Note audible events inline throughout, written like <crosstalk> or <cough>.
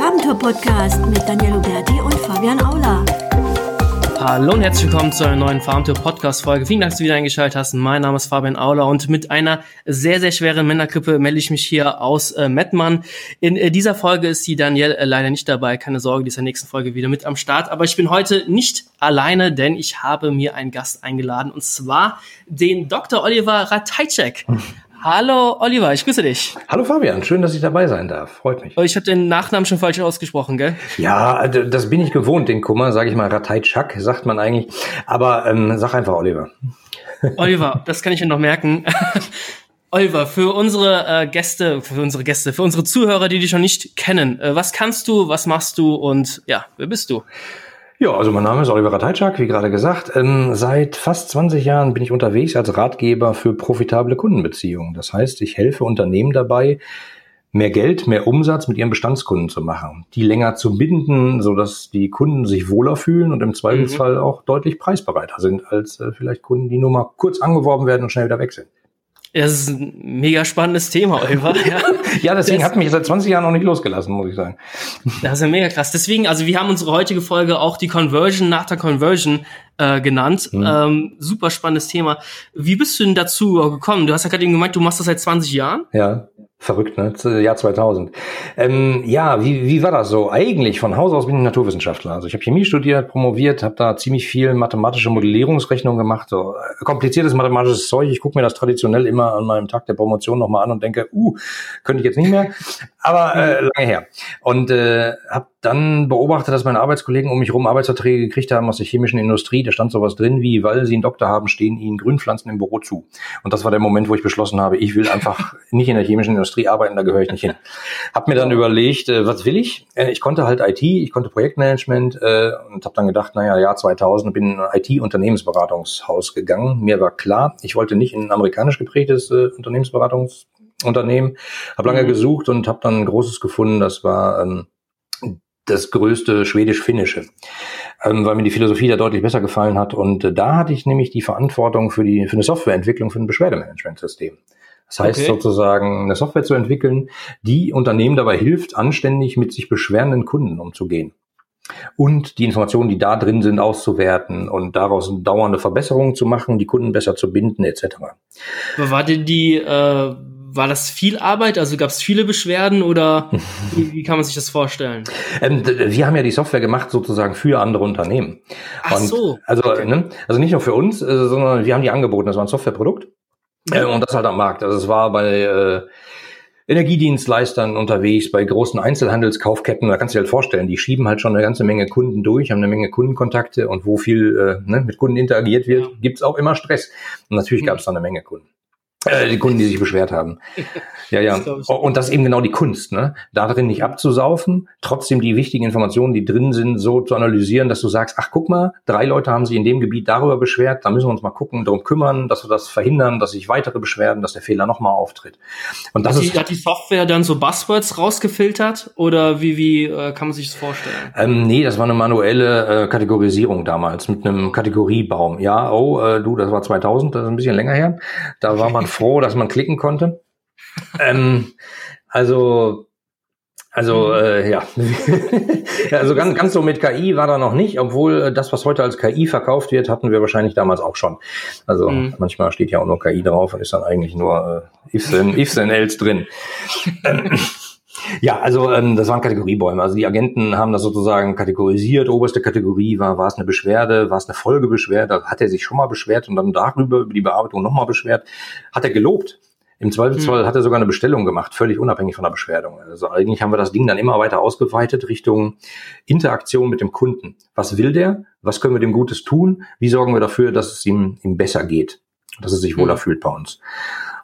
Farbentour Podcast mit Daniel Huberti und Fabian Aula. Hallo und herzlich willkommen zu einer neuen Farmtour Podcast Folge. Vielen Dank, dass du wieder eingeschaltet hast. Mein Name ist Fabian Aula und mit einer sehr, sehr schweren Männergrippe melde ich mich hier aus äh, Mettmann. In äh, dieser Folge ist die Danielle äh, leider nicht dabei. Keine Sorge, die ist in der nächsten Folge wieder mit am Start. Aber ich bin heute nicht alleine, denn ich habe mir einen Gast eingeladen und zwar den Dr. Oliver Ratajczek. Hallo Oliver, ich grüße dich. Hallo Fabian, schön, dass ich dabei sein darf. Freut mich. Oh, ich habe den Nachnamen schon falsch ausgesprochen, gell? Ja, das bin ich gewohnt, den Kummer, sage ich mal, Ratajczak, sagt man eigentlich. Aber ähm, sag einfach Oliver. <laughs> Oliver, das kann ich mir noch merken. <laughs> Oliver, für unsere äh, Gäste, für unsere Gäste, für unsere Zuhörer, die dich noch nicht kennen, äh, was kannst du, was machst du und ja, wer bist du? Ja, also mein Name ist Oliver Ratajczak, wie gerade gesagt. Ähm, seit fast 20 Jahren bin ich unterwegs als Ratgeber für profitable Kundenbeziehungen. Das heißt, ich helfe Unternehmen dabei, mehr Geld, mehr Umsatz mit ihren Bestandskunden zu machen, die länger zu binden, so dass die Kunden sich wohler fühlen und im Zweifelsfall mhm. auch deutlich preisbereiter sind als äh, vielleicht Kunden, die nur mal kurz angeworben werden und schnell wieder weg sind. Das ist ein mega spannendes Thema, Oliver. Ja, <laughs> ja deswegen das, hat mich seit 20 Jahren noch nicht losgelassen, muss ich sagen. Das ist ja mega krass. Deswegen, also wir haben unsere heutige Folge auch die Conversion nach der Conversion äh, genannt. Mhm. Ähm, super spannendes Thema. Wie bist du denn dazu gekommen? Du hast ja gerade eben gemeint, du machst das seit 20 Jahren. Ja. Verrückt, ne? Jahr 2000. Ähm, ja, wie, wie war das so? Eigentlich von Haus aus bin ich Naturwissenschaftler. Also ich habe Chemie studiert, promoviert, habe da ziemlich viel mathematische Modellierungsrechnungen gemacht. So äh, kompliziertes mathematisches Zeug. Ich gucke mir das traditionell immer an meinem Tag der Promotion nochmal an und denke, uh, könnte ich jetzt nicht mehr. Aber äh, lange her. Und äh, habe dann beobachtet, dass meine Arbeitskollegen um mich rum Arbeitsverträge gekriegt haben aus der chemischen Industrie. Da stand sowas drin wie, weil sie einen Doktor haben, stehen ihnen Grünpflanzen im Büro zu. Und das war der Moment, wo ich beschlossen habe, ich will einfach <laughs> nicht in der chemischen Industrie arbeiten, da gehöre ich nicht hin. Hab mir dann überlegt, äh, was will ich? Äh, ich konnte halt IT, ich konnte Projektmanagement äh, und habe dann gedacht, naja, Jahr 2000 bin in ein IT-Unternehmensberatungshaus gegangen. Mir war klar, ich wollte nicht in ein amerikanisch geprägtes äh, Unternehmensberatungsunternehmen. Habe lange mhm. gesucht und habe dann ein großes gefunden, das war... Ähm, das größte schwedisch-finnische, ähm, weil mir die Philosophie da deutlich besser gefallen hat. Und äh, da hatte ich nämlich die Verantwortung für die für eine Softwareentwicklung für ein Beschwerdemanagementsystem. Das heißt okay. sozusagen, eine Software zu entwickeln, die Unternehmen dabei hilft, anständig mit sich beschwerenden Kunden umzugehen. Und die Informationen, die da drin sind, auszuwerten und daraus dauernde Verbesserungen zu machen, die Kunden besser zu binden, etc. War denn die äh war das viel Arbeit? Also gab es viele Beschwerden oder <laughs> wie, wie, kann man sich das vorstellen? Ähm, wir haben ja die Software gemacht sozusagen für andere Unternehmen. Ach und so. Also, okay. ne, also nicht nur für uns, äh, sondern wir haben die angeboten. Das war ein Softwareprodukt. Äh, und das halt am Markt. Also es war bei äh, Energiedienstleistern unterwegs, bei großen Einzelhandelskaufketten, da kannst du dir halt vorstellen, die schieben halt schon eine ganze Menge Kunden durch, haben eine Menge Kundenkontakte und wo viel äh, ne, mit Kunden interagiert wird, ja. gibt's auch immer Stress. Und natürlich mhm. gab es da eine Menge Kunden. Äh, die Kunden, die sich beschwert haben. <laughs> Ja, ja. Und das ist eben genau die Kunst, ne? Da drin nicht abzusaufen, trotzdem die wichtigen Informationen, die drin sind, so zu analysieren, dass du sagst, ach guck mal, drei Leute haben sich in dem Gebiet darüber beschwert, da müssen wir uns mal gucken, darum kümmern, dass wir das verhindern, dass sich weitere beschwerden, dass der Fehler nochmal auftritt. Und das hat, ist, die, hat die Software dann so Buzzwords rausgefiltert oder wie, wie äh, kann man sich das vorstellen? Ähm, nee, das war eine manuelle äh, Kategorisierung damals mit einem Kategoriebaum. Ja, oh, äh, du, das war 2000, das ist ein bisschen länger her. Da war man froh, dass man klicken konnte. ähm, also, also mhm. äh, ja, <laughs> also ganz, ganz so mit KI war da noch nicht, obwohl äh, das, was heute als KI verkauft wird, hatten wir wahrscheinlich damals auch schon. Also mhm. manchmal steht ja auch nur KI drauf und ist dann eigentlich nur äh, ifs and, ifs and else drin. <laughs> Ja, also ähm, das waren Kategoriebäume. Also die Agenten haben das sozusagen kategorisiert. Oberste Kategorie war, war es eine Beschwerde, war es eine Folgebeschwerde, hat er sich schon mal beschwert und dann darüber, über die Bearbeitung nochmal beschwert. Hat er gelobt, im Zweifelsfall mhm. hat er sogar eine Bestellung gemacht, völlig unabhängig von der Beschwerdung. Also eigentlich haben wir das Ding dann immer weiter ausgeweitet Richtung Interaktion mit dem Kunden. Was will der? Was können wir dem Gutes tun? Wie sorgen wir dafür, dass es ihm, ihm besser geht? Dass er sich wohler mhm. fühlt bei uns?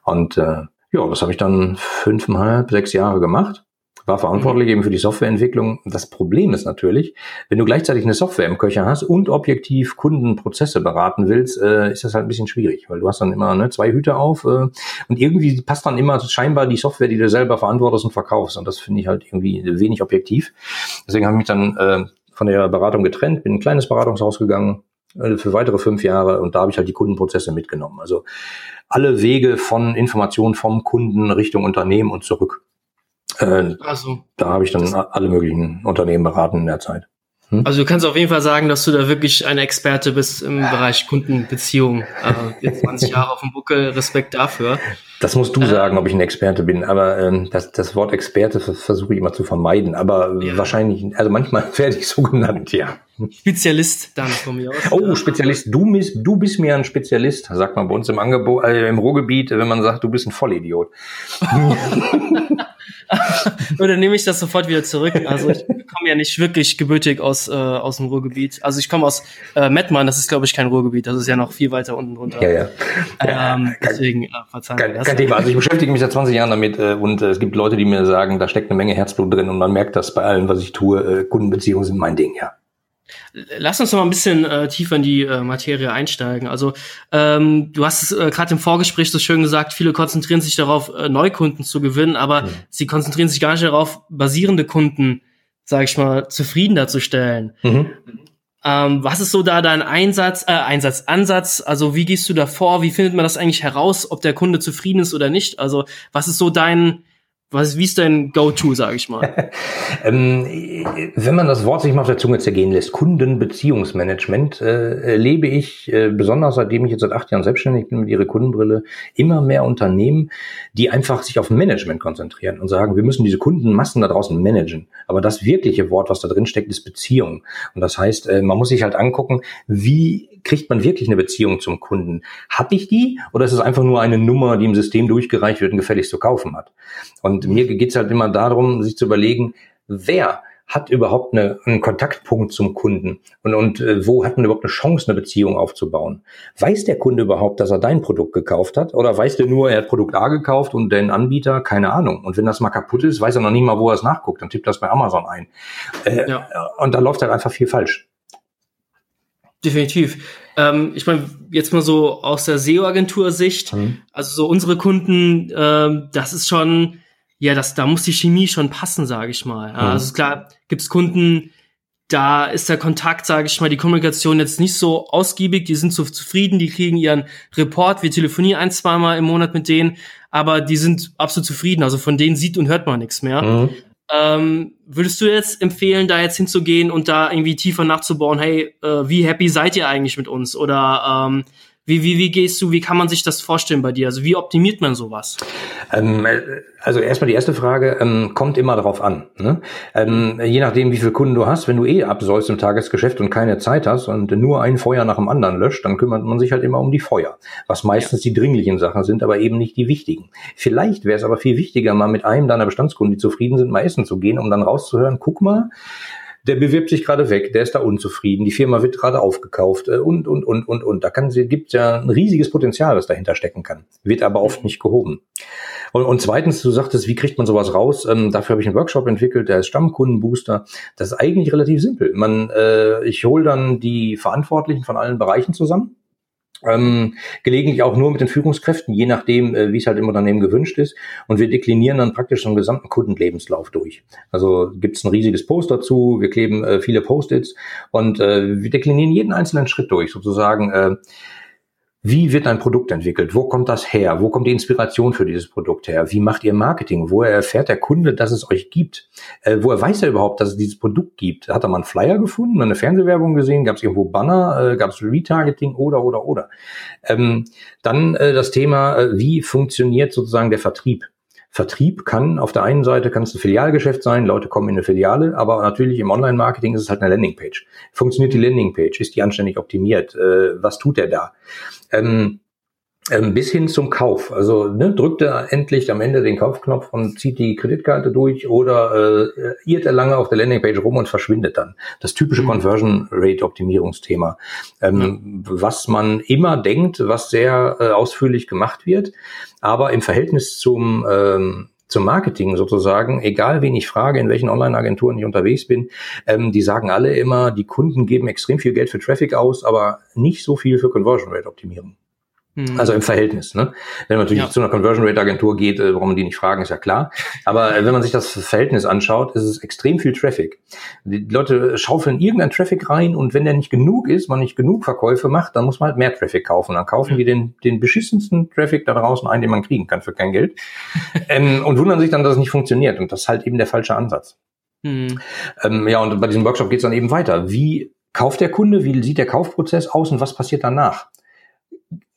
Und äh, ja, das habe ich dann fünfeinhalb, sechs Jahre gemacht war verantwortlich eben für die Softwareentwicklung. Das Problem ist natürlich, wenn du gleichzeitig eine Software im Köcher hast und objektiv Kundenprozesse beraten willst, äh, ist das halt ein bisschen schwierig, weil du hast dann immer ne, zwei Hüte auf äh, und irgendwie passt dann immer scheinbar die Software, die du selber verantwortest und verkaufst. Und das finde ich halt irgendwie wenig objektiv. Deswegen habe ich mich dann äh, von der Beratung getrennt, bin in ein kleines Beratungshaus gegangen, äh, für weitere fünf Jahre und da habe ich halt die Kundenprozesse mitgenommen. Also alle Wege von Informationen vom Kunden Richtung Unternehmen und zurück. Äh, also. Da habe ich dann alle möglichen Unternehmen beraten in der Zeit. Hm? Also du kannst auf jeden Fall sagen, dass du da wirklich ein Experte bist im Bereich Kundenbeziehung. Also jetzt 20 Jahre auf dem Buckel, Respekt dafür. Das musst du äh, sagen, ob ich ein Experte bin. Aber ähm, das, das Wort Experte versuche ich immer zu vermeiden. Aber ja. wahrscheinlich, also manchmal <laughs> werde ich so genannt, ja. Spezialist dann von mir aus. Oh, Spezialist. Du bist, du bist mir ein Spezialist, sagt man bei uns im Angebot, äh, im Ruhrgebiet, wenn man sagt, du bist ein Vollidiot. <laughs> <laughs> Oder nehme ich das sofort wieder zurück? Also ich komme ja nicht wirklich gebürtig aus, äh, aus dem Ruhrgebiet. Also ich komme aus äh, Mettmann, das ist glaube ich kein Ruhrgebiet, das ist ja noch viel weiter unten drunter. Ja, ja. Ähm, deswegen äh, verzeihen kein, kein Thema. Also ich beschäftige mich seit 20 Jahren damit äh, und äh, es gibt Leute, die mir sagen, da steckt eine Menge Herzblut drin und man merkt das bei allem, was ich tue. Äh, Kundenbeziehungen sind mein Ding, ja. Lass uns noch mal ein bisschen äh, tiefer in die äh, Materie einsteigen. Also ähm, du hast es äh, gerade im Vorgespräch so schön gesagt, viele konzentrieren sich darauf, äh, Neukunden zu gewinnen, aber mhm. sie konzentrieren sich gar nicht darauf, basierende Kunden, sage ich mal, zufriedener zu stellen. Mhm. Ähm, was ist so da dein Einsatz, äh, Einsatz, Ansatz? Also wie gehst du da vor? Wie findet man das eigentlich heraus, ob der Kunde zufrieden ist oder nicht? Also was ist so dein was, wie ist dein Go-To, sage ich mal? <laughs> ähm, wenn man das Wort sich mal auf der Zunge zergehen lässt, Kundenbeziehungsmanagement, äh, erlebe ich, äh, besonders seitdem ich jetzt seit acht Jahren selbstständig bin mit ihrer Kundenbrille, immer mehr Unternehmen, die einfach sich auf Management konzentrieren und sagen, wir müssen diese Kundenmassen da draußen managen. Aber das wirkliche Wort, was da drin steckt, ist Beziehung. Und das heißt, äh, man muss sich halt angucken, wie kriegt man wirklich eine Beziehung zum Kunden? Hab ich die oder ist es einfach nur eine Nummer, die im System durchgereicht wird und gefälligst zu kaufen hat? Und mir geht's halt immer darum, sich zu überlegen, wer hat überhaupt eine, einen Kontaktpunkt zum Kunden und, und äh, wo hat man überhaupt eine Chance, eine Beziehung aufzubauen? Weiß der Kunde überhaupt, dass er dein Produkt gekauft hat? Oder weiß der nur, er hat Produkt A gekauft und den Anbieter? Keine Ahnung. Und wenn das mal kaputt ist, weiß er noch nicht mal, wo er es nachguckt. Dann tippt das bei Amazon ein. Äh, ja. Und da läuft halt einfach viel falsch. Definitiv. Ähm, ich meine, jetzt mal so aus der SEO-Agentur-Sicht, mhm. also so unsere Kunden, ähm, das ist schon, ja, das, da muss die Chemie schon passen, sage ich mal. Mhm. Also klar, gibt's Kunden, da ist der Kontakt, sage ich mal, die Kommunikation jetzt nicht so ausgiebig, die sind so zufrieden, die kriegen ihren Report, wir telefonieren ein, zweimal im Monat mit denen, aber die sind absolut zufrieden, also von denen sieht und hört man nichts mehr. Mhm. Ähm, würdest du jetzt empfehlen, da jetzt hinzugehen und da irgendwie tiefer nachzubauen, hey, äh, wie happy seid ihr eigentlich mit uns? Oder ähm, wie, wie, wie gehst du, wie kann man sich das vorstellen bei dir? Also wie optimiert man sowas? Ähm, also erstmal die erste Frage, ähm, kommt immer darauf an. Ne? Ähm, je nachdem, wie viele Kunden du hast, wenn du eh absäust im Tagesgeschäft und keine Zeit hast und nur ein Feuer nach dem anderen löscht, dann kümmert man sich halt immer um die Feuer. Was meistens ja. die dringlichen Sachen sind, aber eben nicht die wichtigen. Vielleicht wäre es aber viel wichtiger, mal mit einem deiner Bestandskunden, die zufrieden sind, mal essen zu gehen, um dann rauszuhören, guck mal, der bewirbt sich gerade weg, der ist da unzufrieden, die Firma wird gerade aufgekauft äh, und, und, und, und, und. Da kann, gibt ja ein riesiges Potenzial, das dahinter stecken kann, wird aber oft nicht gehoben. Und, und zweitens, du sagtest, wie kriegt man sowas raus? Ähm, dafür habe ich einen Workshop entwickelt, der ist Stammkundenbooster. Das ist eigentlich relativ simpel. Man, äh, ich hole dann die Verantwortlichen von allen Bereichen zusammen ähm, gelegentlich auch nur mit den Führungskräften, je nachdem, äh, wie es halt im Unternehmen gewünscht ist. Und wir deklinieren dann praktisch so einen gesamten Kundenlebenslauf durch. Also gibt es ein riesiges Post dazu, wir kleben äh, viele Post-its und äh, wir deklinieren jeden einzelnen Schritt durch, sozusagen. Äh, wie wird ein Produkt entwickelt? Wo kommt das her? Wo kommt die Inspiration für dieses Produkt her? Wie macht ihr Marketing? Woher erfährt der Kunde, dass es euch gibt? Äh, woher weiß er überhaupt, dass es dieses Produkt gibt? Hat er mal einen Flyer gefunden, eine Fernsehwerbung gesehen? Gab es irgendwo Banner? Äh, Gab es Retargeting? Oder, oder, oder. Ähm, dann äh, das Thema, äh, wie funktioniert sozusagen der Vertrieb? Vertrieb kann auf der einen Seite kann es ein Filialgeschäft sein, Leute kommen in eine Filiale, aber natürlich im Online-Marketing ist es halt eine Landingpage. Funktioniert die Landingpage? Ist die anständig optimiert? Äh, was tut er da? Ähm, bis hin zum Kauf. Also ne, drückt er endlich am Ende den Kaufknopf und zieht die Kreditkarte durch oder äh, irrt er lange auf der Landingpage rum und verschwindet dann. Das typische mhm. Conversion Rate Optimierungsthema, ähm, mhm. was man immer denkt, was sehr äh, ausführlich gemacht wird, aber im Verhältnis zum ähm, zum Marketing sozusagen, egal wen ich frage, in welchen Online-Agenturen ich unterwegs bin, ähm, die sagen alle immer, die Kunden geben extrem viel Geld für Traffic aus, aber nicht so viel für Conversion Rate Optimierung. Mhm. Also im Verhältnis. Ne? Wenn man natürlich ja. zu einer Conversion Rate Agentur geht, äh, warum man die nicht fragen, ist ja klar. Aber äh, wenn man sich das Verhältnis anschaut, ist es extrem viel Traffic. Die Leute schaufeln irgendeinen Traffic rein und wenn der nicht genug ist, man nicht genug Verkäufe macht, dann muss man halt mehr Traffic kaufen. Dann kaufen mhm. die den, den beschissensten Traffic da draußen ein, den man kriegen kann für kein Geld. <laughs> ähm, und wundern sich dann, dass es nicht funktioniert. Und das ist halt eben der falsche Ansatz. Mhm. Ähm, ja, und bei diesem Workshop geht es dann eben weiter. Wie kauft der Kunde? Wie sieht der Kaufprozess aus und was passiert danach?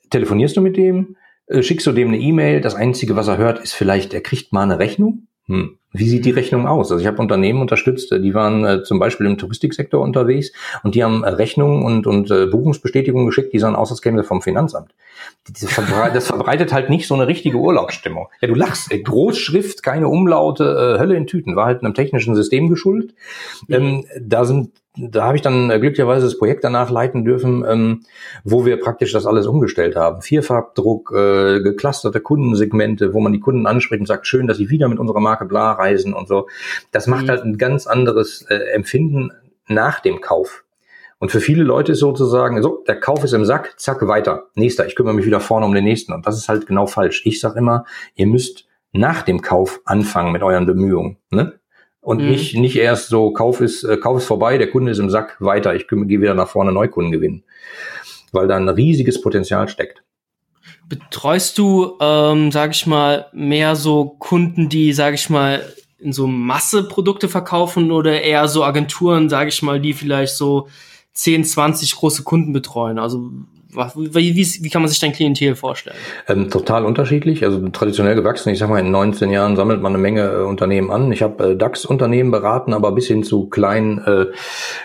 Telefonierst du mit dem, äh, schickst du dem eine E-Mail, das Einzige, was er hört, ist vielleicht, er kriegt mal eine Rechnung. Hm. Wie sieht die Rechnung aus? Also ich habe Unternehmen unterstützt, die waren äh, zum Beispiel im Touristiksektor unterwegs und die haben äh, Rechnungen und, und äh, Buchungsbestätigungen geschickt, die sahen aus, als kämen sie vom Finanzamt. Das, verbre das verbreitet halt nicht so eine richtige Urlaubsstimmung. Ja, du lachst, ey, Großschrift, keine Umlaute, äh, Hölle in Tüten, war halt einem technischen System geschuldet. Ähm, da sind da habe ich dann äh, glücklicherweise das Projekt danach leiten dürfen, ähm, wo wir praktisch das alles umgestellt haben. Vierfarbdruck, äh, geclusterte Kundensegmente, wo man die Kunden anspricht und sagt, schön, dass sie wieder mit unserer Marke bla reisen und so. Das macht mhm. halt ein ganz anderes äh, Empfinden nach dem Kauf. Und für viele Leute ist sozusagen, so, der Kauf ist im Sack, zack, weiter. Nächster, ich kümmere mich wieder vorne um den nächsten. Und das ist halt genau falsch. Ich sage immer, ihr müsst nach dem Kauf anfangen mit euren Bemühungen. Ne? Und mhm. nicht, nicht erst so, Kauf ist, äh, Kauf ist vorbei, der Kunde ist im Sack, weiter, ich gehe wieder nach vorne Neukunden gewinnen. Weil da ein riesiges Potenzial steckt. Betreust du, ähm, sage ich mal, mehr so Kunden, die, sage ich mal, in so Masse Produkte verkaufen oder eher so Agenturen, sage ich mal, die vielleicht so 10, 20 große Kunden betreuen? Also wie, wie, wie kann man sich dein Klientel vorstellen? Ähm, total unterschiedlich. Also traditionell gewachsen. Ich sag mal, in 19 Jahren sammelt man eine Menge äh, Unternehmen an. Ich habe äh, DAX-Unternehmen beraten, aber bis hin zu kleinen, äh,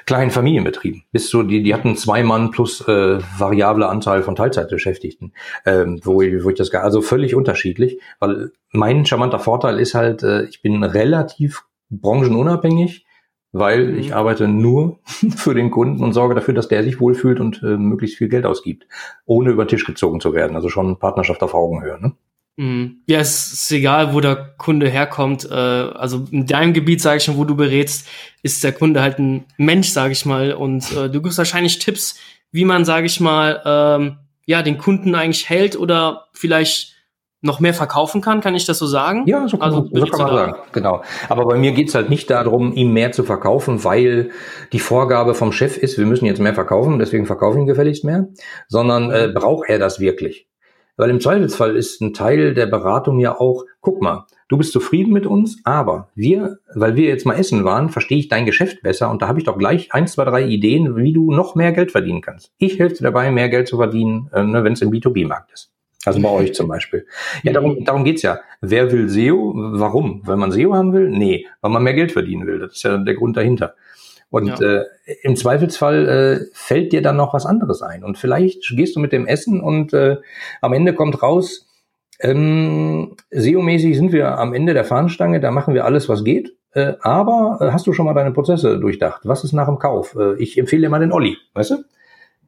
kleinen Familienbetrieben. Bis zu, die, die hatten zwei Mann plus äh, variable Anteil von Teilzeitbeschäftigten. Ähm, wo, ich, wo ich das gar, also völlig unterschiedlich. Weil mein charmanter Vorteil ist halt, äh, ich bin relativ branchenunabhängig weil mhm. ich arbeite nur <laughs> für den Kunden und sorge dafür, dass der sich wohlfühlt und äh, möglichst viel Geld ausgibt, ohne über den Tisch gezogen zu werden. Also schon Partnerschaft auf Augenhöhe. Ne? Mhm. Ja, es ist egal, wo der Kunde herkommt. Äh, also in deinem Gebiet, sage ich schon, wo du berätst, ist der Kunde halt ein Mensch, sage ich mal. Und äh, du gibst wahrscheinlich Tipps, wie man, sage ich mal, ähm, ja, den Kunden eigentlich hält oder vielleicht noch mehr verkaufen kann, kann ich das so sagen? Ja, so kann, also, man, so kann man sagen, genau. Aber bei mir geht's halt nicht darum, ihm mehr zu verkaufen, weil die Vorgabe vom Chef ist, wir müssen jetzt mehr verkaufen, deswegen verkaufen ihn gefälligst mehr, sondern äh, braucht er das wirklich? Weil im Zweifelsfall ist ein Teil der Beratung ja auch, guck mal, du bist zufrieden mit uns, aber wir, weil wir jetzt mal essen waren, verstehe ich dein Geschäft besser und da habe ich doch gleich eins, zwei, drei Ideen, wie du noch mehr Geld verdienen kannst. Ich helfe dir dabei, mehr Geld zu verdienen, äh, ne, wenn es im B2B-Markt ist. Also bei euch zum Beispiel. Ja, darum, darum geht's ja. Wer will SEO? Warum? Weil man SEO haben will? Nee, weil man mehr Geld verdienen will. Das ist ja der Grund dahinter. Und ja. äh, im Zweifelsfall äh, fällt dir dann noch was anderes ein. Und vielleicht gehst du mit dem Essen und äh, am Ende kommt raus, ähm, SEO-mäßig sind wir am Ende der Fahnenstange, da machen wir alles, was geht. Äh, aber äh, hast du schon mal deine Prozesse durchdacht? Was ist nach dem Kauf? Äh, ich empfehle dir mal den Olli, weißt du?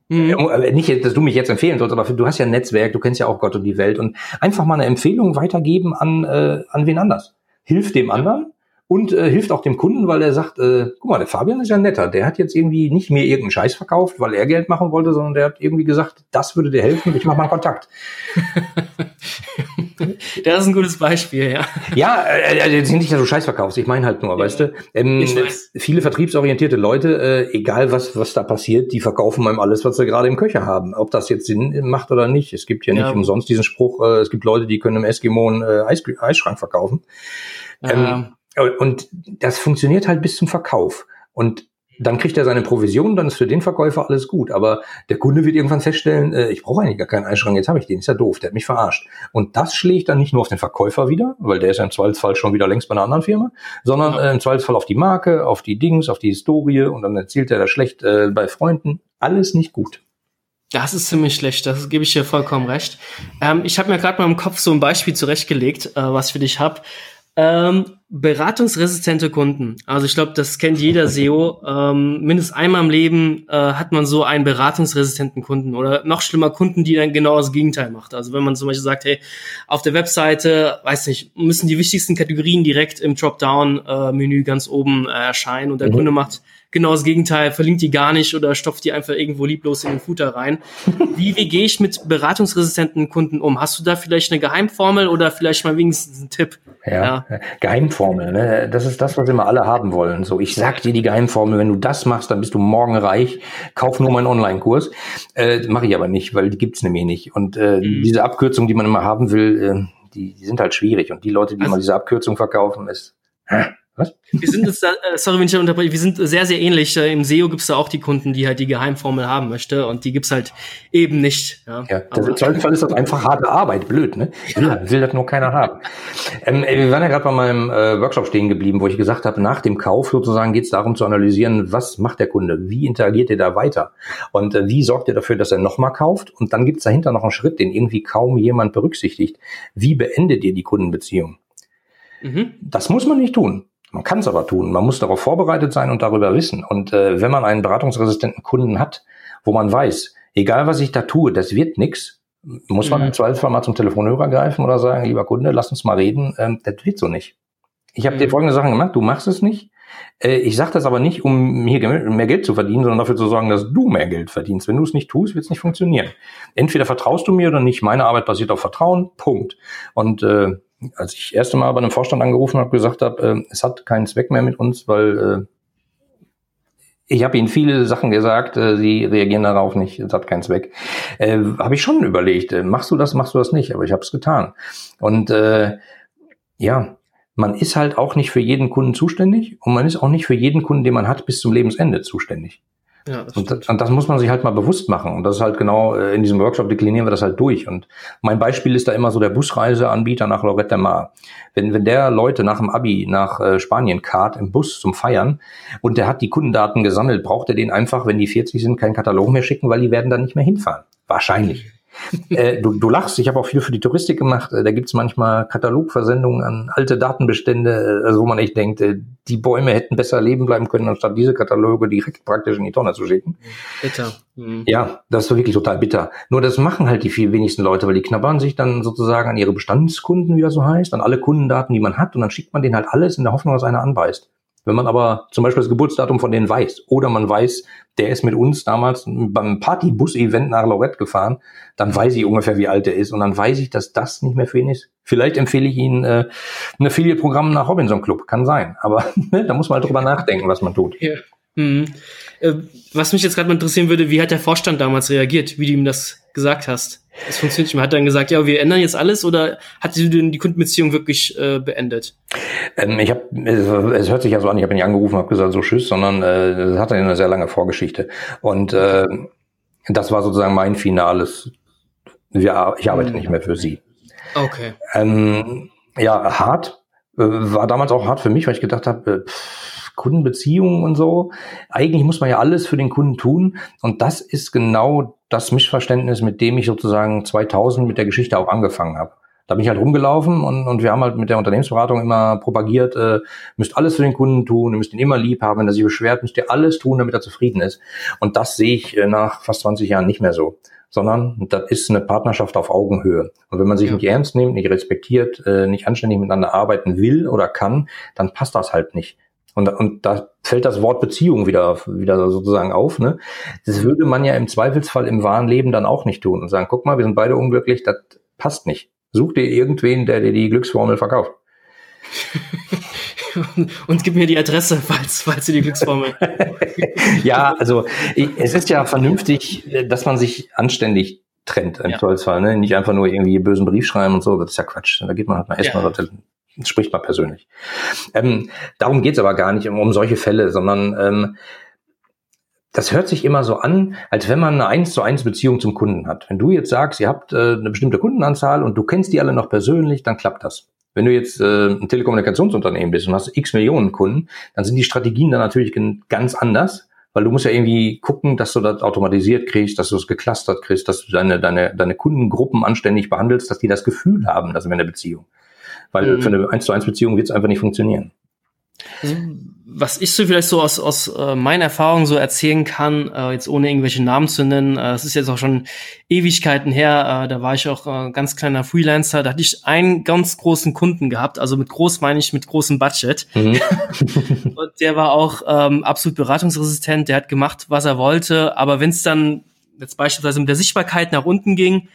Mhm. Nicht, dass du mich jetzt empfehlen sollst, aber du hast ja ein Netzwerk, du kennst ja auch Gott und die Welt und einfach mal eine Empfehlung weitergeben an, äh, an wen anders. Hilf dem anderen und äh, hilft auch dem Kunden, weil er sagt, äh, guck mal, der Fabian ist ja netter, der hat jetzt irgendwie nicht mir irgendeinen Scheiß verkauft, weil er Geld machen wollte, sondern der hat irgendwie gesagt, das würde dir helfen, ich mache mal Kontakt. <laughs> das ist ein gutes Beispiel, ja. Ja, äh, äh jetzt nicht, dass du Scheiß verkaufst, ich meine halt nur, ja. weißt du, ähm, viele vertriebsorientierte Leute, äh, egal was, was da passiert, die verkaufen einem alles, was sie gerade im Köcher haben, ob das jetzt Sinn macht oder nicht. Es gibt ja nicht ja. umsonst diesen Spruch, äh, es gibt Leute, die können im Eskimo einen äh, Eis, Eisschrank verkaufen. Ähm, und das funktioniert halt bis zum Verkauf. Und dann kriegt er seine Provision, dann ist für den Verkäufer alles gut. Aber der Kunde wird irgendwann feststellen, äh, ich brauche eigentlich gar keinen Einschrank, jetzt habe ich den, ist ja doof, der hat mich verarscht. Und das schlägt dann nicht nur auf den Verkäufer wieder, weil der ist ja im Zweifelsfall schon wieder längst bei einer anderen Firma, sondern äh, im Zweifelsfall auf die Marke, auf die Dings, auf die Historie und dann erzählt er das schlecht äh, bei Freunden. Alles nicht gut. Das ist ziemlich schlecht, das gebe ich dir vollkommen recht. Ähm, ich habe mir gerade mal im Kopf so ein Beispiel zurechtgelegt, äh, was für dich hab. Ähm, Beratungsresistente Kunden. Also ich glaube, das kennt jeder <laughs> SEO. Ähm, mindestens einmal im Leben äh, hat man so einen beratungsresistenten Kunden oder noch schlimmer Kunden, die dann genau das Gegenteil macht. Also wenn man zum Beispiel sagt, hey, auf der Webseite, weiß nicht, müssen die wichtigsten Kategorien direkt im Dropdown-Menü ganz oben äh, erscheinen und der mhm. Kunde macht genau das Gegenteil, verlinkt die gar nicht oder stopft die einfach irgendwo lieblos in den Footer rein. <laughs> Wie, wie gehe ich mit beratungsresistenten Kunden um? Hast du da vielleicht eine Geheimformel oder vielleicht mal wenigstens einen Tipp? Ja, ja. Geheimformel, ne? das ist das, was immer alle haben wollen. So, ich sag dir die Geheimformel, wenn du das machst, dann bist du morgen reich, kauf nur meinen Online-Kurs. Äh, Mache ich aber nicht, weil die gibt's nämlich nicht. Und äh, mhm. diese Abkürzung, die man immer haben will, äh, die, die sind halt schwierig. Und die Leute, die also, immer diese Abkürzung verkaufen, ist... Hä? Was? Wir sind es, äh, sorry, wenn ich unterbreche, wir sind sehr, sehr ähnlich. Äh, Im SEO gibt es da auch die Kunden, die halt die Geheimformel haben möchte und die gibt's halt eben nicht. Ja, ja das im Zweifelsfall ist das einfach harte Arbeit, blöd, ne? Ja, will das nur keiner haben. Ähm, wir waren ja gerade bei meinem äh, Workshop stehen geblieben, wo ich gesagt habe, nach dem Kauf sozusagen geht es darum zu analysieren, was macht der Kunde, wie interagiert er da weiter und äh, wie sorgt er dafür, dass er nochmal kauft und dann gibt's dahinter noch einen Schritt, den irgendwie kaum jemand berücksichtigt. Wie beendet ihr die Kundenbeziehung? Mhm. Das muss man nicht tun. Man kann es aber tun. Man muss darauf vorbereitet sein und darüber wissen. Und äh, wenn man einen beratungsresistenten Kunden hat, wo man weiß, egal was ich da tue, das wird nix, muss man mhm. im Zweifelsfall mal zum Telefonhörer greifen oder sagen, lieber Kunde, lass uns mal reden. Ähm, das wird so nicht. Ich habe mhm. dir folgende Sachen gemacht, du machst es nicht. Äh, ich sage das aber nicht, um hier mehr Geld zu verdienen, sondern dafür zu sorgen, dass du mehr Geld verdienst. Wenn du es nicht tust, wird es nicht funktionieren. Entweder vertraust du mir oder nicht. Meine Arbeit basiert auf Vertrauen. Punkt. Und äh, als ich das erste Mal bei einem Vorstand angerufen habe, gesagt habe, äh, es hat keinen Zweck mehr mit uns, weil äh, ich habe ihnen viele Sachen gesagt, äh, sie reagieren darauf nicht, es hat keinen Zweck. Äh, habe ich schon überlegt, äh, machst du das, machst du das nicht, aber ich habe es getan. Und äh, ja, man ist halt auch nicht für jeden Kunden zuständig und man ist auch nicht für jeden Kunden, den man hat, bis zum Lebensende zuständig. Ja, das und, das, und, das muss man sich halt mal bewusst machen. Und das ist halt genau, äh, in diesem Workshop deklinieren wir das halt durch. Und mein Beispiel ist da immer so der Busreiseanbieter nach Lorette Mar. Wenn, wenn der Leute nach dem Abi nach äh, Spanien kart im Bus zum Feiern und der hat die Kundendaten gesammelt, braucht er den einfach, wenn die 40 sind, keinen Katalog mehr schicken, weil die werden dann nicht mehr hinfahren. Wahrscheinlich äh, du, du lachst, ich habe auch viel für die Touristik gemacht. Äh, da gibt's manchmal Katalogversendungen an alte Datenbestände, äh, also wo man echt denkt, die Bäume hätten besser leben bleiben können, anstatt diese Kataloge direkt praktisch in die Tonne zu schicken. Bitter. Mhm. Ja, das ist wirklich total bitter. Nur das machen halt die viel wenigsten Leute, weil die knabbern sich dann sozusagen an ihre Bestandskunden, wie das so heißt, an alle Kundendaten, die man hat, und dann schickt man denen halt alles in der Hoffnung, dass einer anbeißt. Wenn man aber zum Beispiel das Geburtsdatum von denen weiß oder man weiß, der ist mit uns damals beim Partybus-Event nach Lorette gefahren, dann weiß ich ungefähr, wie alt er ist und dann weiß ich, dass das nicht mehr für ihn ist. Vielleicht empfehle ich Ihnen äh, ein Affiliate-Programm nach Robinson Club, kann sein, aber <laughs> ne, da muss man halt drüber nachdenken, was man tut. Ja. Mhm. Äh, was mich jetzt gerade mal interessieren würde, wie hat der Vorstand damals reagiert, wie du ihm das gesagt hast? Es funktioniert nicht mehr. Hat er dann gesagt, ja, wir ändern jetzt alles oder hat denn die Kundenbeziehung wirklich äh, beendet? Ähm, ich habe, es, es, hört sich ja so an, ich habe ihn nicht angerufen, habe gesagt, so tschüss, sondern äh, das hatte eine sehr lange Vorgeschichte. Und äh, das war sozusagen mein finales, ja, ich arbeite mhm. nicht mehr für sie. Okay. Ähm, ja, hart. Äh, war damals auch hart für mich, weil ich gedacht habe, äh, Kundenbeziehungen und so. Eigentlich muss man ja alles für den Kunden tun. Und das ist genau das Missverständnis, mit dem ich sozusagen 2000 mit der Geschichte auch angefangen habe. Da bin ich halt rumgelaufen und, und wir haben halt mit der Unternehmensberatung immer propagiert, äh, müsst alles für den Kunden tun, ihr müsst ihn immer lieb haben, wenn er sich beschwert, müsst ihr alles tun, damit er zufrieden ist. Und das sehe ich äh, nach fast 20 Jahren nicht mehr so sondern das ist eine Partnerschaft auf Augenhöhe. Und wenn man sich ja. nicht ernst nimmt, nicht respektiert, äh, nicht anständig miteinander arbeiten will oder kann, dann passt das halt nicht. Und, und da fällt das Wort Beziehung wieder, wieder sozusagen auf. Ne? Das würde man ja im Zweifelsfall im wahren Leben dann auch nicht tun und sagen, guck mal, wir sind beide unglücklich, das passt nicht. Such dir irgendwen, der dir die Glücksformel verkauft. <laughs> und gib mir die Adresse, falls, falls du die Glücksformel. <laughs> ja, also es ist ja vernünftig, dass man sich anständig trennt im ja. Zweifelsfall, ne? Nicht einfach nur irgendwie bösen Brief schreiben und so, das ist ja Quatsch. Da geht man halt mal erstmal ja spricht man persönlich. Ähm, darum geht's aber gar nicht um, um solche Fälle, sondern ähm, das hört sich immer so an, als wenn man eine eins zu eins Beziehung zum Kunden hat. Wenn du jetzt sagst, ihr habt äh, eine bestimmte Kundenanzahl und du kennst die alle noch persönlich, dann klappt das. Wenn du jetzt äh, ein Telekommunikationsunternehmen bist und hast x Millionen Kunden, dann sind die Strategien dann natürlich ganz anders, weil du musst ja irgendwie gucken, dass du das automatisiert kriegst, dass du es geclustert kriegst, dass du deine, deine, deine Kundengruppen anständig behandelst, dass die das Gefühl haben, dass wir eine Beziehung. Weil mhm. für eine 1 zu 1 Beziehung wird es einfach nicht funktionieren. Also, was ich so vielleicht so aus, aus äh, meiner Erfahrung so erzählen kann, äh, jetzt ohne irgendwelche Namen zu nennen, äh, es ist jetzt auch schon Ewigkeiten her, äh, da war ich auch äh, ganz kleiner Freelancer, da hatte ich einen ganz großen Kunden gehabt, also mit groß meine ich mit großem Budget. Mhm. <laughs> und der war auch ähm, absolut beratungsresistent, der hat gemacht, was er wollte, aber wenn es dann jetzt beispielsweise mit der Sichtbarkeit nach unten ging,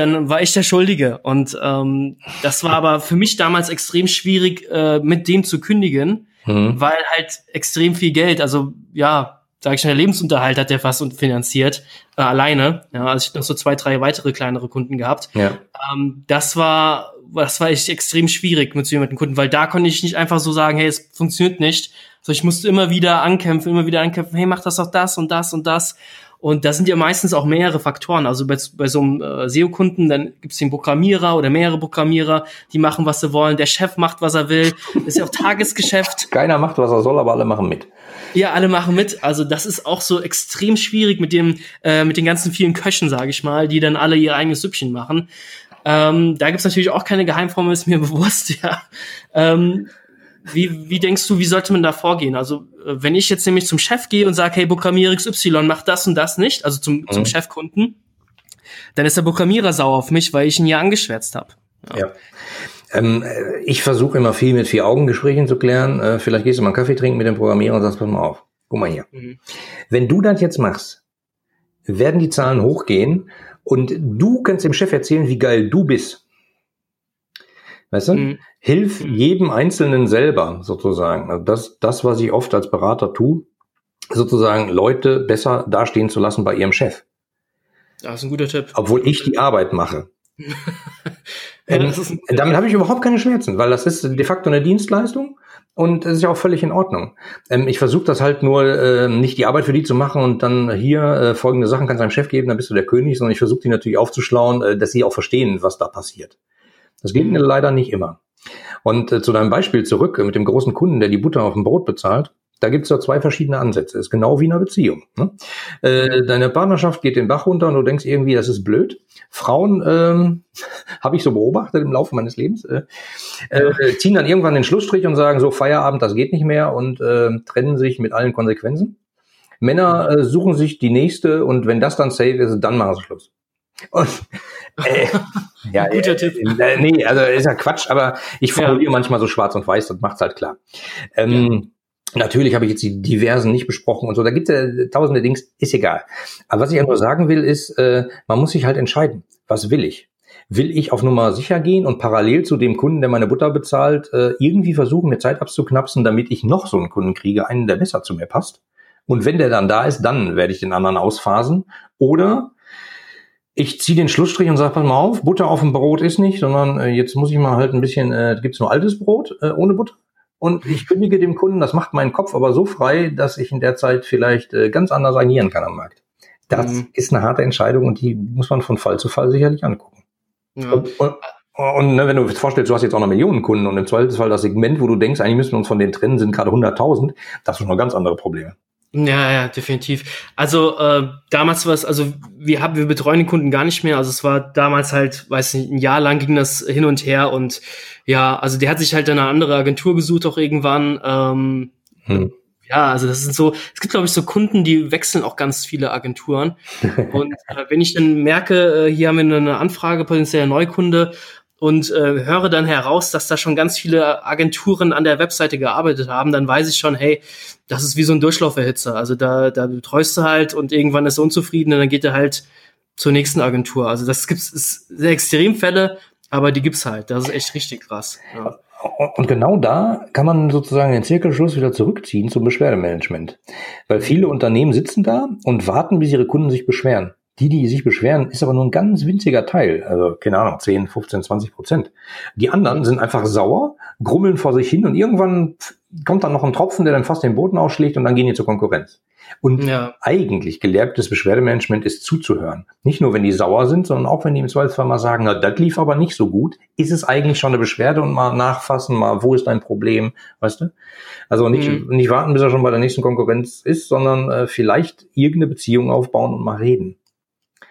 dann war ich der Schuldige. Und ähm, das war aber für mich damals extrem schwierig, äh, mit dem zu kündigen, mhm. weil halt extrem viel Geld, also ja, sag ich schon, der Lebensunterhalt hat der fast finanziert, äh, alleine. Ja, also ich habe noch so zwei, drei weitere kleinere Kunden gehabt. Ja. Ähm, das war, das war echt extrem schwierig mit so jemandem Kunden, weil da konnte ich nicht einfach so sagen, hey, es funktioniert nicht. So, ich musste immer wieder ankämpfen, immer wieder ankämpfen, hey, mach das doch das und das und das. Und da sind ja meistens auch mehrere Faktoren. Also bei, bei so einem äh, SEO-Kunden, dann gibt es den Programmierer oder mehrere Programmierer, die machen, was sie wollen. Der Chef macht, was er will. Das ist ja auch Tagesgeschäft. <laughs> Keiner macht, was er soll, aber alle machen mit. Ja, alle machen mit. Also das ist auch so extrem schwierig mit dem, äh, mit den ganzen vielen Köchen, sage ich mal, die dann alle ihr eigenes Süppchen machen. Ähm, da gibt's natürlich auch keine Geheimformel, ist mir <laughs> bewusst, ja. Ähm, wie, wie denkst du, wie sollte man da vorgehen? Also, äh, wenn ich jetzt nämlich zum Chef gehe und sage, hey, Programmierer XY macht das und das nicht, also zum, mhm. zum Chefkunden, dann ist der Programmierer sauer auf mich, weil ich ihn ja angeschwärzt habe. Ja. ja. Ähm, ich versuche immer viel mit vier Augengesprächen zu klären. Äh, vielleicht gehst du mal einen Kaffee trinken mit dem Programmierer und sagst, pass mal auf. Guck mal hier. Mhm. Wenn du das jetzt machst, werden die Zahlen hochgehen und du kannst dem Chef erzählen, wie geil du bist. Weißt du? Mhm. Hilf mhm. jedem Einzelnen selber sozusagen. Also das, das, was ich oft als Berater tue, sozusagen Leute besser dastehen zu lassen bei ihrem Chef. Das ist ein guter Tipp. Obwohl ich die Arbeit mache. <laughs> ja, ähm, damit habe ich überhaupt keine Schmerzen, weil das ist de facto eine Dienstleistung und es ist ja auch völlig in Ordnung. Ähm, ich versuche das halt nur, äh, nicht die Arbeit für die zu machen und dann hier äh, folgende Sachen kannst du deinem Chef geben, dann bist du der König, sondern ich versuche die natürlich aufzuschlauen, äh, dass sie auch verstehen, was da passiert. Das geht mir leider nicht immer. Und äh, zu deinem Beispiel zurück äh, mit dem großen Kunden, der die Butter auf dem Brot bezahlt. Da gibt es ja zwei verschiedene Ansätze. Das ist genau wie in einer Beziehung. Ne? Äh, deine Partnerschaft geht den Bach runter und du denkst irgendwie, das ist blöd. Frauen ähm, <laughs> habe ich so beobachtet im Laufe meines Lebens, äh, äh, ziehen dann irgendwann den Schlussstrich und sagen so Feierabend, das geht nicht mehr und äh, trennen sich mit allen Konsequenzen. Männer äh, suchen sich die nächste und wenn das dann safe ist, dann machen sie Schluss. Und, äh, <laughs> ja, Guter äh, Tipp. Äh, nee, also ist ja Quatsch, aber ich formuliere ja. manchmal so schwarz und weiß, das macht's halt klar. Ähm, ja. Natürlich habe ich jetzt die diversen nicht besprochen und so. Da gibt es ja tausende Dings, ist egal. Aber was ich ja nur sagen will, ist, äh, man muss sich halt entscheiden. Was will ich? Will ich auf Nummer sicher gehen und parallel zu dem Kunden, der meine Butter bezahlt, äh, irgendwie versuchen, mir Zeit abzuknapsen, damit ich noch so einen Kunden kriege, einen, der besser zu mir passt? Und wenn der dann da ist, dann werde ich den anderen ausphasen. Oder ich ziehe den Schlussstrich und sage, pass mal auf, Butter auf dem Brot ist nicht, sondern äh, jetzt muss ich mal halt ein bisschen, äh, gibt's nur altes Brot äh, ohne Butter. Und ich kündige dem Kunden, das macht meinen Kopf aber so frei, dass ich in der Zeit vielleicht äh, ganz anders agieren kann am Markt. Das mhm. ist eine harte Entscheidung und die muss man von Fall zu Fall sicherlich angucken. Ja. Und, und, und ne, wenn du dir vorstellst, du hast jetzt auch noch Millionen Kunden und im Zweifelsfall das Segment, wo du denkst, eigentlich müssen wir uns von denen trennen, sind gerade 100.000, das sind noch ganz andere Probleme. Ja, ja, definitiv. Also äh, damals war es, also wir haben, wir betreuen den Kunden gar nicht mehr. Also es war damals halt, weiß nicht, ein Jahr lang ging das hin und her und ja, also der hat sich halt eine andere Agentur gesucht auch irgendwann. Ähm, hm. Ja, also das sind so, es gibt glaube ich so Kunden, die wechseln auch ganz viele Agenturen. <laughs> und äh, wenn ich dann merke, äh, hier haben wir eine Anfrage, potenzieller Neukunde und äh, höre dann heraus, dass da schon ganz viele Agenturen an der Webseite gearbeitet haben, dann weiß ich schon, hey, das ist wie so ein Durchlauferhitzer. Also da, da betreust du halt und irgendwann ist er unzufrieden und dann geht er halt zur nächsten Agentur. Also das gibt's ist sehr Extremfälle, aber die gibt's halt. Das ist echt richtig krass. Ja. Und genau da kann man sozusagen den Zirkelschluss wieder zurückziehen zum Beschwerdemanagement. Weil viele Unternehmen sitzen da und warten, bis ihre Kunden sich beschweren. Die, die sich beschweren, ist aber nur ein ganz winziger Teil. Also, keine Ahnung, 10, 15, 20 Prozent. Die anderen sind einfach sauer, grummeln vor sich hin und irgendwann kommt dann noch ein Tropfen, der dann fast den Boden ausschlägt und dann gehen die zur Konkurrenz. Und ja. eigentlich gelehrtes Beschwerdemanagement ist zuzuhören. Nicht nur, wenn die sauer sind, sondern auch, wenn die im Zweifelsfall mal sagen, na, das lief aber nicht so gut, ist es eigentlich schon eine Beschwerde und mal nachfassen, mal, wo ist dein Problem, weißt du? Also nicht, mhm. nicht warten, bis er schon bei der nächsten Konkurrenz ist, sondern äh, vielleicht irgendeine Beziehung aufbauen und mal reden.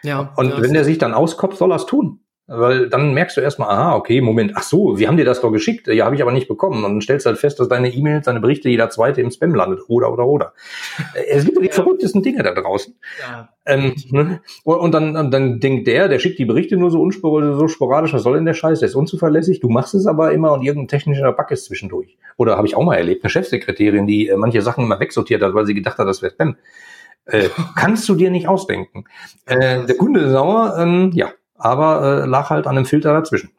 Ja, und wenn der sich dann auskopft, soll er es tun. Weil dann merkst du erstmal, aha, okay, Moment, ach so, wir haben dir das doch geschickt, ja, habe ich aber nicht bekommen. Und dann stellst du halt fest, dass deine E-Mails, deine Berichte, jeder zweite im Spam landet. Oder, oder, oder. <laughs> es gibt ja die verrücktesten Dinge da draußen. Ja. Ähm, ne? Und dann, dann denkt der, der schickt die Berichte nur so, so sporadisch, was soll denn der Scheiß? Der ist unzuverlässig, du machst es aber immer und irgendein technischer Bug ist zwischendurch. Oder habe ich auch mal erlebt, eine Chefsekretärin, die äh, manche Sachen immer wegsortiert hat, weil sie gedacht hat, das wäre Spam. Äh, kannst du dir nicht ausdenken. Äh, der Kunde ist sauer, ähm, ja, aber äh, lag halt an einem Filter dazwischen.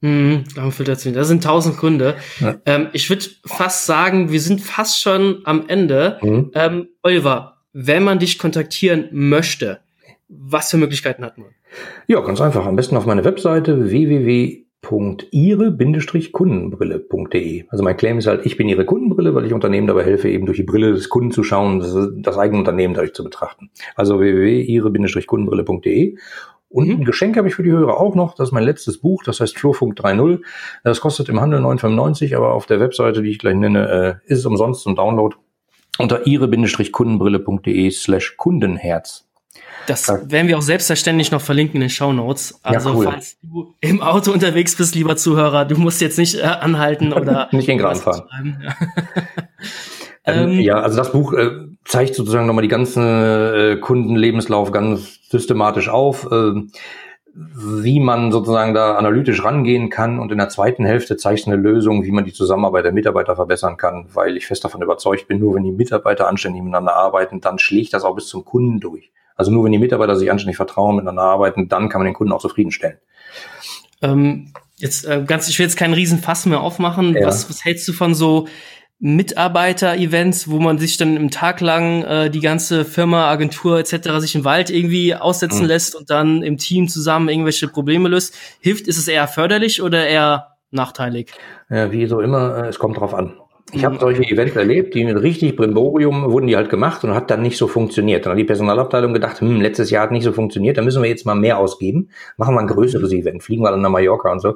Mhm, am Filter dazwischen. Das sind tausend Kunde. Ja. Ähm, ich würde fast sagen, wir sind fast schon am Ende. Mhm. Ähm, Oliver, wenn man dich kontaktieren möchte, was für Möglichkeiten hat man? Ja, ganz einfach. Am besten auf meine Webseite www.ihre-kundenbrille.de. Also mein Claim ist halt, ich bin Ihre Kundenbrille, weil ich Unternehmen dabei helfe, eben durch die Brille des Kunden zu schauen, das, das eigene Unternehmen dadurch zu betrachten. Also www.ihre-kundenbrille.de und mhm. ein Geschenk habe ich für die Hörer auch noch. Das ist mein letztes Buch, das heißt Flurfunk 3.0. Das kostet im Handel 9,95, aber auf der Webseite, die ich gleich nenne, äh, ist es umsonst zum Download unter ihre-kundenbrille.de slash Kundenherz. Das werden wir auch selbstverständlich noch verlinken in den Show Notes. Also ja, cool. falls du im Auto unterwegs bist, lieber Zuhörer, du musst jetzt nicht äh, anhalten oder <laughs> nicht in Gran fahren. <laughs> Ähm, ähm, ja, also das Buch äh, zeigt sozusagen nochmal die ganzen äh, Kundenlebenslauf ganz systematisch auf, äh, wie man sozusagen da analytisch rangehen kann. Und in der zweiten Hälfte zeigt eine Lösung, wie man die Zusammenarbeit der Mitarbeiter verbessern kann, weil ich fest davon überzeugt bin, nur wenn die Mitarbeiter anständig miteinander arbeiten, dann schlägt das auch bis zum Kunden durch. Also nur wenn die Mitarbeiter sich anständig vertrauen, miteinander arbeiten, dann kann man den Kunden auch zufriedenstellen. Ähm, jetzt äh, ganz, ich will jetzt keinen Riesenfass mehr aufmachen. Ja. Was, was hältst du von so Mitarbeiter-Events, wo man sich dann im Tag lang äh, die ganze Firma, Agentur etc. sich im Wald irgendwie aussetzen mhm. lässt und dann im Team zusammen irgendwelche Probleme löst. Hilft, ist es eher förderlich oder eher nachteilig? Ja, wie so immer, äh, es kommt drauf an. Ich mhm. habe solche Events erlebt, die mit richtig Brimborium wurden die halt gemacht und hat dann nicht so funktioniert. Dann hat die Personalabteilung gedacht, hm, letztes Jahr hat nicht so funktioniert, da müssen wir jetzt mal mehr ausgeben, machen wir ein größeres Event, fliegen wir dann nach Mallorca und so.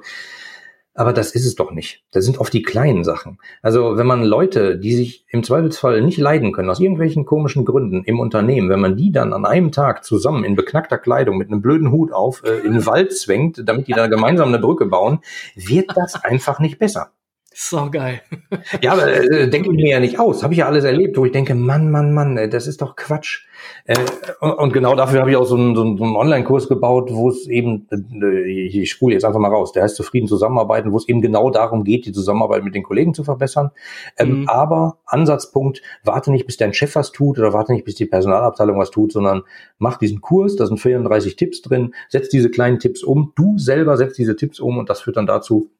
Aber das ist es doch nicht. Das sind oft die kleinen Sachen. Also wenn man Leute, die sich im Zweifelsfall nicht leiden können, aus irgendwelchen komischen Gründen im Unternehmen, wenn man die dann an einem Tag zusammen in beknackter Kleidung mit einem blöden Hut auf äh, in den Wald zwängt, damit die da gemeinsam eine Brücke bauen, wird das einfach nicht besser. So geil. <laughs> ja, aber äh, denke ich mir ja nicht aus. Habe ich ja alles erlebt, wo ich denke, Mann, Mann, Mann, das ist doch Quatsch. Äh, und, und, genau dafür habe ich auch so einen, so einen, Online-Kurs gebaut, wo es eben, äh, ich spule jetzt einfach mal raus, der heißt Zufrieden zusammenarbeiten, wo es eben genau darum geht, die Zusammenarbeit mit den Kollegen zu verbessern. Ähm, mhm. Aber Ansatzpunkt, warte nicht, bis dein Chef was tut oder warte nicht, bis die Personalabteilung was tut, sondern mach diesen Kurs, da sind 34 Tipps drin, setz diese kleinen Tipps um, du selber setzt diese Tipps um und das führt dann dazu, äh,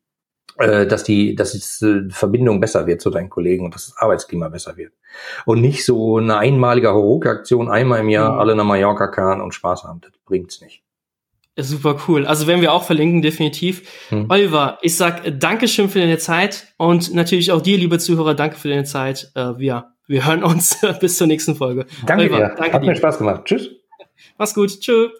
dass die, dass die äh, Verbindung besser wird zu deinen Kollegen und dass das Arbeitsklima besser wird. Und nicht so eine einmalige Horok-Aktion einmal im Jahr, mhm. alle nach Mallorca kann und Spaß haben. Das bringt's nicht. Super cool. Also werden wir auch verlinken, definitiv. Hm. Oliver, ich sag äh, Dankeschön für deine Zeit und natürlich auch dir, liebe Zuhörer, danke für deine Zeit. Äh, wir, wir hören uns <laughs> bis zur nächsten Folge. Danke Oliver, dir. Danke Hat dir. mir Spaß gemacht. Tschüss. Mach's gut. Tschüss.